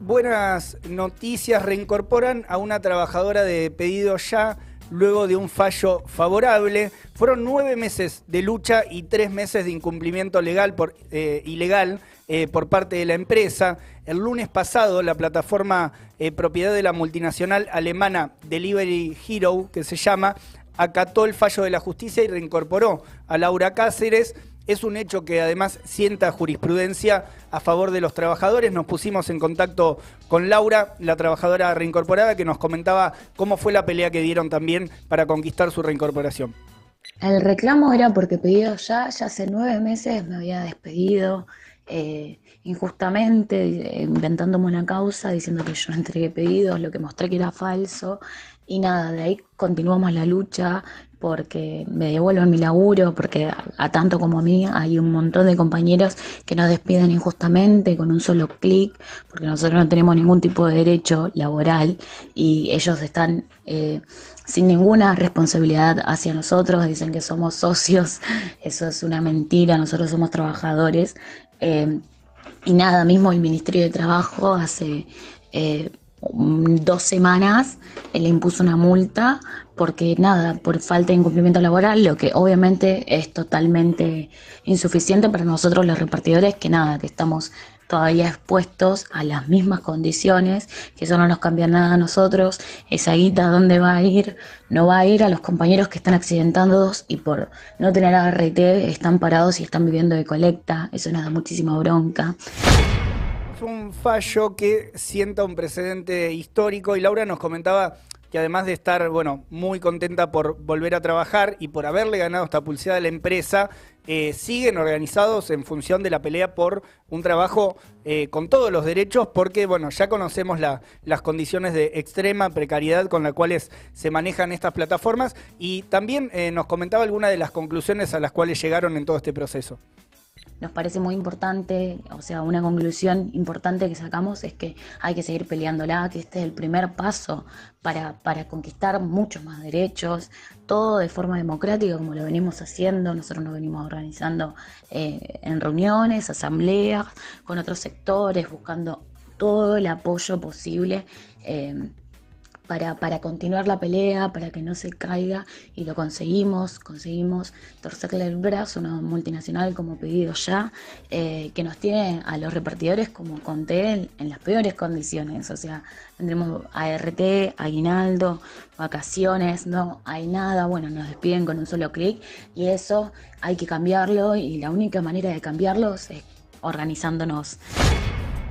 Buenas noticias, reincorporan a una trabajadora de pedido ya luego de un fallo favorable. Fueron nueve meses de lucha y tres meses de incumplimiento legal por, eh, ilegal eh, por parte de la empresa. El lunes pasado, la plataforma eh, propiedad de la multinacional alemana Delivery Hero, que se llama, acató el fallo de la justicia y reincorporó a Laura Cáceres es un hecho que además sienta jurisprudencia a favor de los trabajadores. Nos pusimos en contacto con Laura, la trabajadora reincorporada, que nos comentaba cómo fue la pelea que dieron también para conquistar su reincorporación. El reclamo era porque pedido ya, ya hace nueve meses me había despedido eh, injustamente, inventándome una causa, diciendo que yo no entregué pedidos, lo que mostré que era falso. Y nada, de ahí continuamos la lucha porque me devuelvan mi laburo, porque a, tanto como a mí hay un montón de compañeros que nos despiden injustamente con un solo clic, porque nosotros no tenemos ningún tipo de derecho laboral y ellos están eh, sin ninguna responsabilidad hacia nosotros, dicen que somos socios, eso es una mentira, nosotros somos trabajadores. Eh, y nada, mismo el Ministerio de Trabajo hace... Eh, dos semanas le impuso una multa porque nada, por falta de incumplimiento laboral, lo que obviamente es totalmente insuficiente para nosotros los repartidores, que nada, que estamos todavía expuestos a las mismas condiciones, que eso no nos cambia nada a nosotros, esa guita dónde va a ir, no va a ir a los compañeros que están accidentados y por no tener ART están parados y están viviendo de colecta, eso nos da muchísima bronca un fallo que sienta un precedente histórico. Y Laura nos comentaba que además de estar, bueno, muy contenta por volver a trabajar y por haberle ganado esta pulsada a la empresa, eh, siguen organizados en función de la pelea por un trabajo eh, con todos los derechos, porque, bueno, ya conocemos las condiciones de extrema precariedad con las cuales se manejan estas plataformas. Y también eh, nos comentaba algunas de las conclusiones a las cuales llegaron en todo este proceso nos parece muy importante, o sea, una conclusión importante que sacamos es que hay que seguir peleándola, que este es el primer paso para, para conquistar muchos más derechos, todo de forma democrática como lo venimos haciendo, nosotros nos venimos organizando eh, en reuniones, asambleas, con otros sectores, buscando todo el apoyo posible. Eh, para, para, continuar la pelea, para que no se caiga, y lo conseguimos, conseguimos torcerle el brazo a una multinacional como pedido ya, eh, que nos tiene a los repartidores, como conté, en, en, las peores condiciones, o sea, tendremos ART, aguinaldo, vacaciones, no hay nada, bueno, nos despiden con un solo clic, y eso hay que cambiarlo, y la única manera de cambiarlo es organizándonos.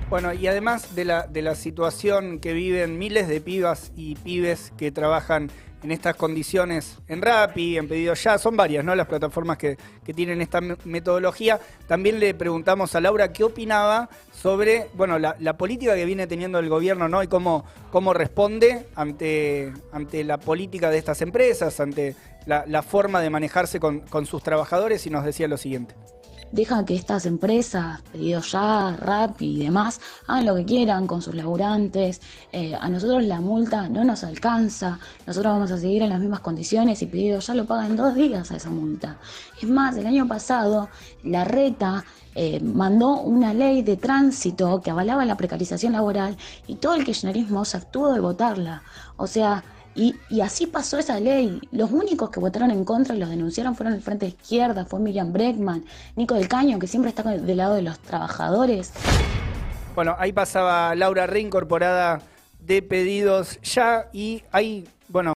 Bueno, y además de la, de la situación que viven miles de pibas y pibes que trabajan en estas condiciones en Rappi, en Pedido Ya, son varias ¿no? las plataformas que, tienen esta metodología. También le preguntamos a Laura qué opinaba sobre bueno, la, política que viene teniendo el gobierno ¿no? y cómo, cómo responde ante, ante la política de estas empresas, ante la, forma de manejarse con, con sus trabajadores y nos decía lo siguiente dejan que estas empresas, pedido ya, rap y demás, hagan lo que quieran con sus laburantes. Eh, a nosotros la multa no nos alcanza, nosotros vamos a seguir en las mismas condiciones y pedido ya lo pagan dos días a esa multa. Es más, el año pasado la reta eh, mandó una ley de tránsito que avalaba la precarización laboral y todo el kirchnerismo se actuó de votarla. O sea, y, así pasó esa ley. Los únicos que votaron en contra y los denunciaron fueron el Frente de Izquierda, fue Miriam Breckman, Nico del Caño, que siempre está del lado de los trabajadores. Bueno, ahí pasaba Laura reincorporada de pedidos ya y hay, bueno,